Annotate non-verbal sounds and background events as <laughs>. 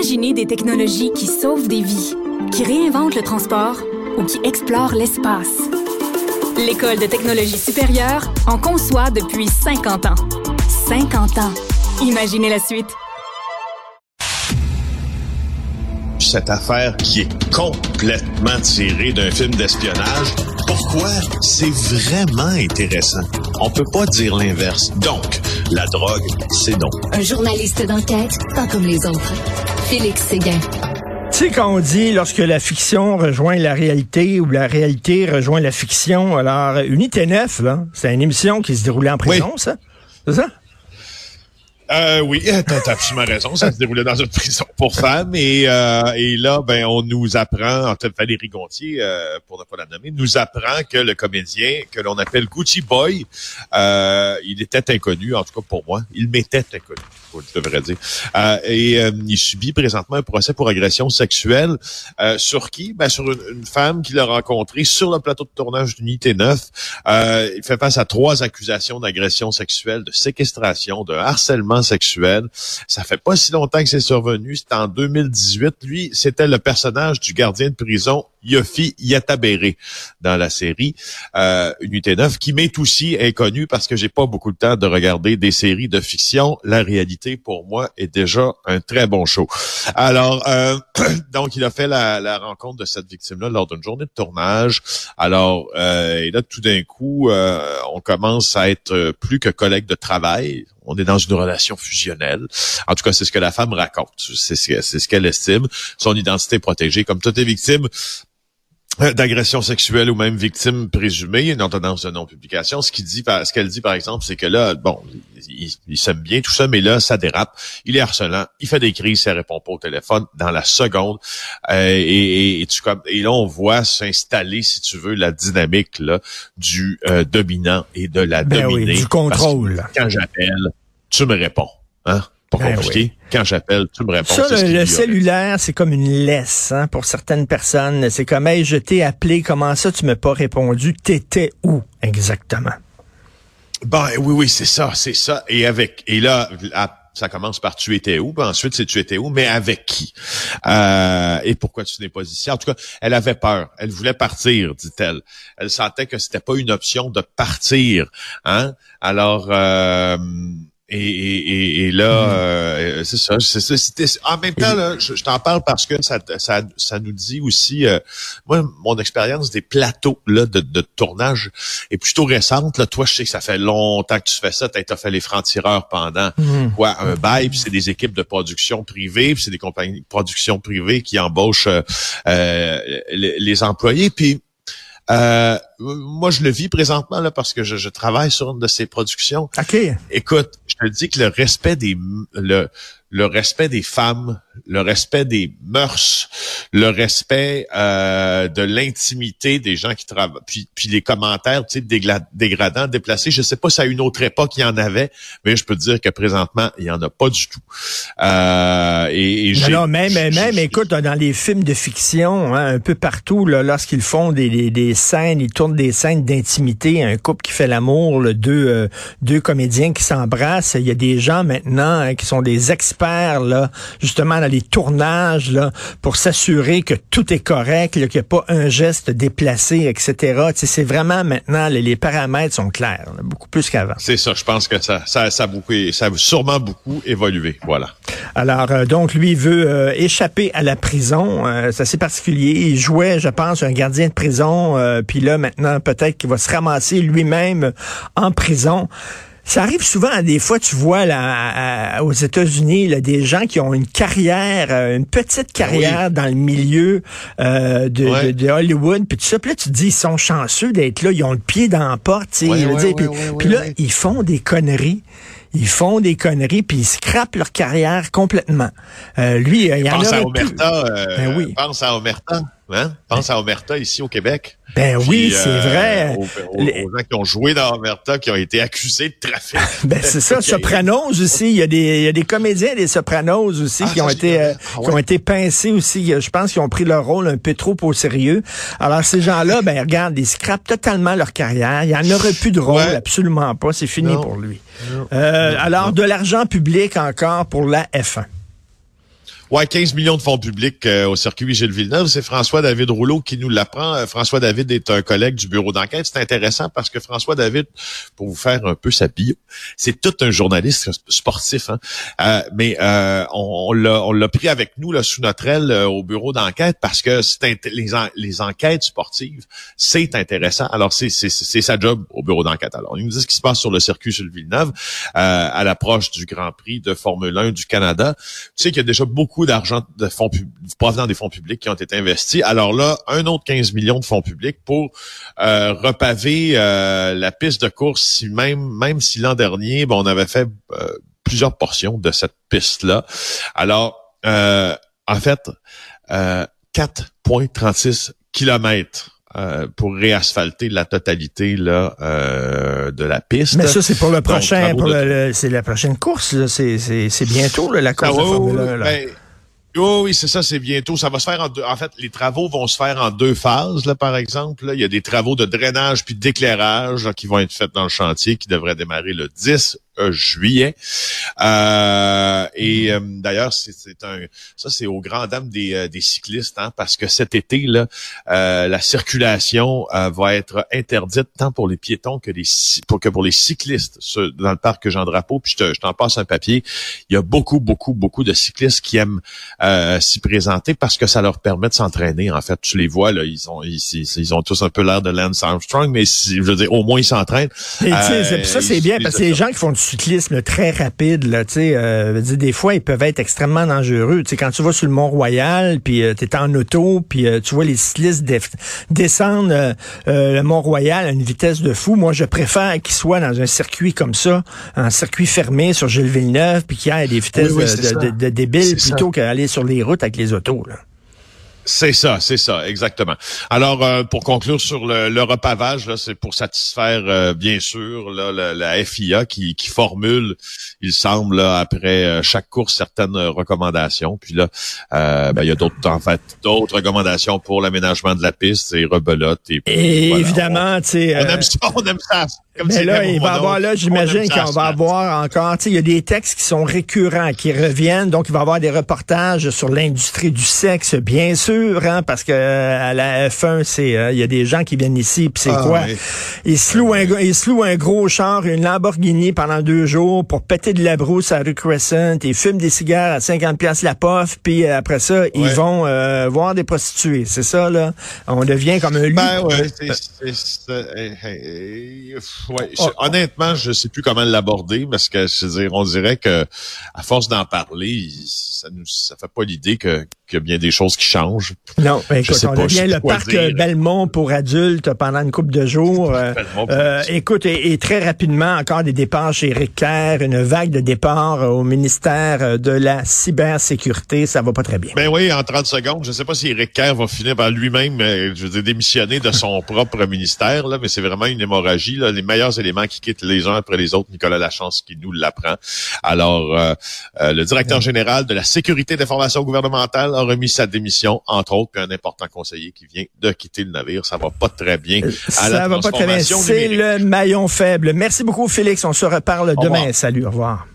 Imaginez des technologies qui sauvent des vies, qui réinventent le transport ou qui explorent l'espace. L'École de technologie supérieure en conçoit depuis 50 ans. 50 ans. Imaginez la suite. Cette affaire qui est complètement tirée d'un film d'espionnage, pourquoi c'est vraiment intéressant? On peut pas dire l'inverse. Donc, la drogue, c'est non. Un journaliste d'enquête, pas comme les autres. Félix Séguin. Tu sais, quand on dit lorsque la fiction rejoint la réalité ou la réalité rejoint la fiction, alors Unité 9, là, c'est une émission qui se déroulait en prison, ça? C'est ça? Euh, oui, <laughs> t'as absolument raison. Ça se déroulait dans une prison pour femmes. Et, euh, et là, ben, on nous apprend, en fait, Valérie Gontier, euh, pour ne pas la nommer, nous apprend que le comédien que l'on appelle Gucci Boy, euh, il était inconnu, en tout cas pour moi. Il m'était inconnu, je devrais dire. Euh, et euh, il subit présentement un procès pour agression sexuelle. sur qui? Ben, sur une, une femme qu'il a rencontrée sur le plateau de tournage d'Unité 9. il fait face à trois accusations d'agression sexuelle, de séquestration, de harcèlement sexuel. Ça fait pas si longtemps que c'est survenu. C'était en 2018. Lui, c'était le personnage du gardien de prison Yofi Yatabere dans la série euh, Unité 9, qui m'est aussi inconnu parce que j'ai pas beaucoup de temps de regarder des séries de fiction. La réalité, pour moi, est déjà un très bon show. Alors, euh, <clears throat> donc, il a fait la, rencontre de cette victime-là lors d'une journée de tournage. Alors, euh, et là, tout d'un coup, euh, on commence à être plus que collègues de travail on est dans une relation fusionnelle. En tout cas, c'est ce que la femme raconte. C'est ce qu'elle estime. Son identité protégée. Comme toutes les victimes d'agression sexuelle ou même victime présumée, une ordonnance de non-publication. Ce qu'il dit, ce qu'elle dit par exemple, c'est que là, bon, il, s'aime bien tout ça, mais là, ça dérape. Il est harcelant, il fait des crises, ça répond pas au téléphone dans la seconde. Euh, et, et, tu, et là, on voit s'installer, si tu veux, la dynamique là du euh, dominant et de la ben dominée. du contrôle. Quand j'appelle, tu me réponds. Hein? Pas ben compliqué. Quand j'appelle, tu me réponds. Ça, le, cellulaire, c'est comme une laisse hein, pour certaines personnes. C'est comme, hey, je t'ai appelé, comment ça, tu m'as pas répondu? T'étais où exactement? Ben oui, oui, c'est ça, c'est ça. Et avec, et là, ça commence par tu étais où, puis ensuite c'est tu étais où, mais avec qui? Euh, et pourquoi tu n'es pas ici? En tout cas, elle avait peur, elle voulait partir, dit-elle. Elle sentait que c'était pas une option de partir, hein? Alors euh, et, et, et, là, mm-hmm. euh, c'est ça. C'est, en même temps, là, je, t'en parle parce que ça, ça, ça nous dit aussi, euh, moi, mon expérience des plateaux là de, de, tournage est plutôt récente. Là, toi, je sais que ça fait longtemps que tu fais ça. Tu as fait les francs-tireurs pendant mm-hmm. quoi un bail. Puis c'est des équipes de production privées, puis c'est des compagnies de production privées qui embauchent euh, les, les employés. Puis euh, moi, je le vis présentement là parce que je, je, travaille sur une de ces productions. OK. Écoute, je te dis que le respect des le le respect des femmes, le respect des mœurs, le respect euh, de l'intimité des gens qui travaillent, puis, puis les commentaires tu sais, dégradants, déplacés. Je sais pas si à une autre époque il y en avait, mais je peux te dire que présentement il y en a pas du tout. Euh, et, et non, même, même, écoute, dans les films de fiction, hein, un peu partout, là, lorsqu'ils font des, des, scènes, ils tournent des scènes d'intimité, un couple qui fait l'amour, deux, euh, deux comédiens qui s'embrassent. Il y a des gens maintenant hein, qui sont des experts là, justement dans les tournages là, pour s'assurer que tout est correct, qu'il n'y a pas un geste déplacé, etc. c'est vraiment maintenant, les, paramètres sont clairs, beaucoup plus qu'avant. C'est ça, je pense que ça, ça, ça, a beaucoup, ça a sûrement beaucoup évolué. Voilà. Alors, euh, donc, lui veut euh, échapper à la prison. Euh, c'est assez particulier. Il jouait, je pense, un gardien de prison. puis là, maintenant, peut-être qu'il va se ramasser lui-même en prison. Ça arrive souvent, des fois, tu vois là, aux États-Unis, des gens qui ont une carrière, euh, une petite ah carrière dans le milieu euh, de, Hollywood, puis tout ça. Puis là, tu te dis, ils sont chanceux d'être là, ils ont le pied dans la porte, tu sais. puis, là, ils font des conneries ils font des conneries puis ils scrapent leur carrière complètement. Euh, lui, il y en a. Omerta, ben oui. Pense à Omerta. Hein? Pense à Omerta ici au Québec. Ben oui, c'est euh, vrai. Aux, gens qui ont joué dans Omerta, qui ont été accusés de trafic. <laughs> ben c'est ça, <laughs> Sopranos aussi. Il y a des, il y a des comédiens des Sopranos aussi ah, qui ont été, euh, ah qui ont été pincés aussi. Je pense qu'ils ont pris leur rôle un peu trop au sérieux. Alors ces gens-là, ben regarde, ils scrapent totalement leur carrière. Il y en aurait plus de rôle, absolument pas. C'est fini pour lui. Euh, alors de l'argent public encore pour la F1. Ouais, 15 millions de fonds publics euh, au circuit Gilles Villeneuve. C'est François David Rouleau qui nous l'apprend. Euh, François David est un collègue du bureau d'enquête. C'est intéressant parce que François David, pour vous faire un peu sa bio, c'est tout un journaliste sportif. Hein? Euh, mais on, on l'a pris avec nous là, sous notre aile au bureau d'enquête parce que les, les enquêtes sportives, c'est intéressant. Alors, c'est sa job au bureau d'enquête. Alors, il nous dit ce qui se passe sur le circuit Gilles Villeneuve à l'approche du Grand Prix de Formule 1 du Canada. Tu sais qu'il y a déjà beaucoup d'argent de fonds provenant des fonds publics qui ont été investis. Alors là, un autre 15 millions de fonds publics pour euh, repaver euh, la piste de course, si même même si l'an dernier, bon, on avait fait euh, plusieurs portions de cette piste-là. Alors, en fait, 4,36 kilomètres euh, pour réasphalter la totalité là euh, de la piste. Mais ça c'est pour le prochain, pour le, c'est la prochaine course. C'est c'est bientôt là, la course ah, de Formule 1. Ben, oui, c'est ça, c'est bientôt. Ça va se faire en deux. En fait, les travaux vont se faire en deux phases, là, par exemple. Il y a des travaux de drainage puis d'éclairage qui vont être faits dans le chantier qui devraient démarrer le 10 euh, juillet. Euh, et euh, d'ailleurs, c'est un ça c'est aux grand dames des, des cyclistes, hein, parce que cet été là, la circulation va être interdite tant pour les piétons que les pour que pour les cyclistes dans le parc Jean Drapeau. Puis je t'en passe un papier. Il y a beaucoup beaucoup beaucoup de cyclistes qui aiment s'y présenter parce que ça leur permet de s'entraîner. En fait, tu les vois là, ils ont ils, ils ont tous un peu l'air de Lance Armstrong, mais si, je veux dire, au moins ils s'entraînent. ça c'est bien parce que les gens qui font du cyclisme très rapide, là, tu sais, euh, des fois, ils peuvent être extrêmement dangereux. Tu sais, quand tu vas sur le Mont-Royal, puis euh, tu es en auto, puis euh, tu vois les cyclistes descendre euh, le Mont-Royal à une vitesse de fou. Moi, je préfère qu'ils soient dans un circuit comme ça, un circuit fermé sur Gilles Villeneuve, puis qu'il y ait des vitesses de, de, débiles plutôt qu'aller sur les routes avec les autos. Là. C'est ça, c'est ça, exactement. Alors, euh, pour conclure sur le, repavage, là, c'est pour satisfaire, euh, bien sûr, là, la, FIA qui, formule, il semble, après euh, chaque course, certaines recommandations. Puis là, ben, il y a d'autres, en fait, d'autres recommandations pour l'aménagement de la piste, et rebelote. Et, évidemment, tu sais... On aime ça, on aime ça. Mais là, il va avoir là, j'imagine qu'on va avoir encore, tu sais, il y a des textes qui sont récurrents, qui reviennent, donc il va y avoir des reportages sur l'industrie du sexe, bien sûr, hein, parce que à la F1, c'est, euh, il y a des gens qui viennent ici, puis c'est ah, quoi? Ils se louent un, ils se louent un gros char, une Lamborghini pendant deux jours pour péter de la brousse à rue Crescent, ils fument des cigares à 50 pièces la pof, puis euh, après ça, ils vont euh, voir des prostituées, c'est ça là. On devient comme un loup. Ben ouais, c'est ouais, oh, oh. honnêtement, je sais plus comment l'aborder parce que je veux dire, on dirait que à force d'en parler, ça nous ça fait pas l'idée que qu'il y a bien des choses qui changent. Non, ben, écoute, on devient le parc Belmont pour adultes pendant une couple de jours. Euh, euh, écoute, et, très rapidement, encore des départs chez Eric une vague de départs au ministère de la cybersécurité. Ça va pas très bien. Ben oui, en 30 secondes, je sais pas si Eric Kerr va finir par lui-même, euh, je veux dire, démissionner de son <laughs> propre ministère, là, mais c'est vraiment une hémorragie. Là. Les meilleurs éléments qui quittent les uns après les autres, Nicolas Lachance qui nous l'apprend. Alors, le directeur général de la sécurité d'information gouvernementale a remis sa démission, entre autres, puis un important conseiller qui vient de quitter le navire. Ça va pas très bien à Ça va pas très bien. C'est le maillon faible. Merci beaucoup, Félix. On se reparle demain. Salut, au revoir.